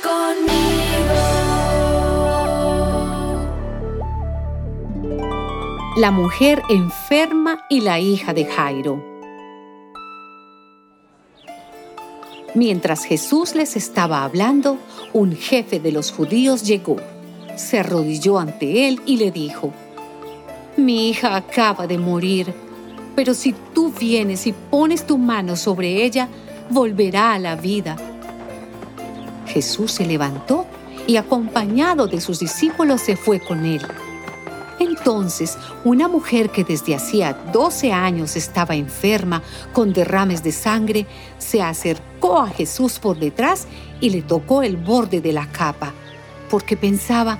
conmigo. La mujer enferma y la hija de Jairo. Mientras Jesús les estaba hablando, un jefe de los judíos llegó, se arrodilló ante él y le dijo, Mi hija acaba de morir, pero si tú vienes y pones tu mano sobre ella, volverá a la vida. Jesús se levantó y acompañado de sus discípulos se fue con él. Entonces, una mujer que desde hacía 12 años estaba enferma con derrames de sangre, se acercó a Jesús por detrás y le tocó el borde de la capa, porque pensaba,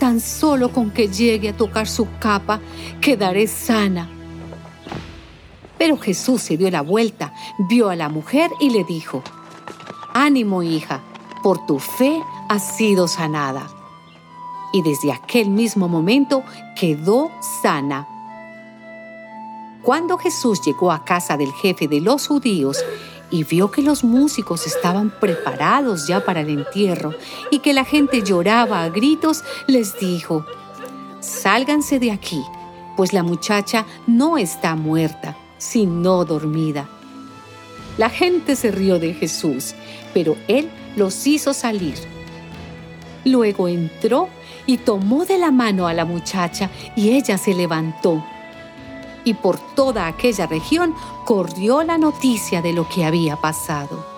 tan solo con que llegue a tocar su capa, quedaré sana. Pero Jesús se dio la vuelta, vio a la mujer y le dijo, Ánimo hija, por tu fe has sido sanada y desde aquel mismo momento quedó sana. Cuando Jesús llegó a casa del jefe de los judíos y vio que los músicos estaban preparados ya para el entierro y que la gente lloraba a gritos, les dijo, Sálganse de aquí, pues la muchacha no está muerta, sino dormida. La gente se rió de Jesús, pero él los hizo salir. Luego entró y tomó de la mano a la muchacha y ella se levantó. Y por toda aquella región corrió la noticia de lo que había pasado.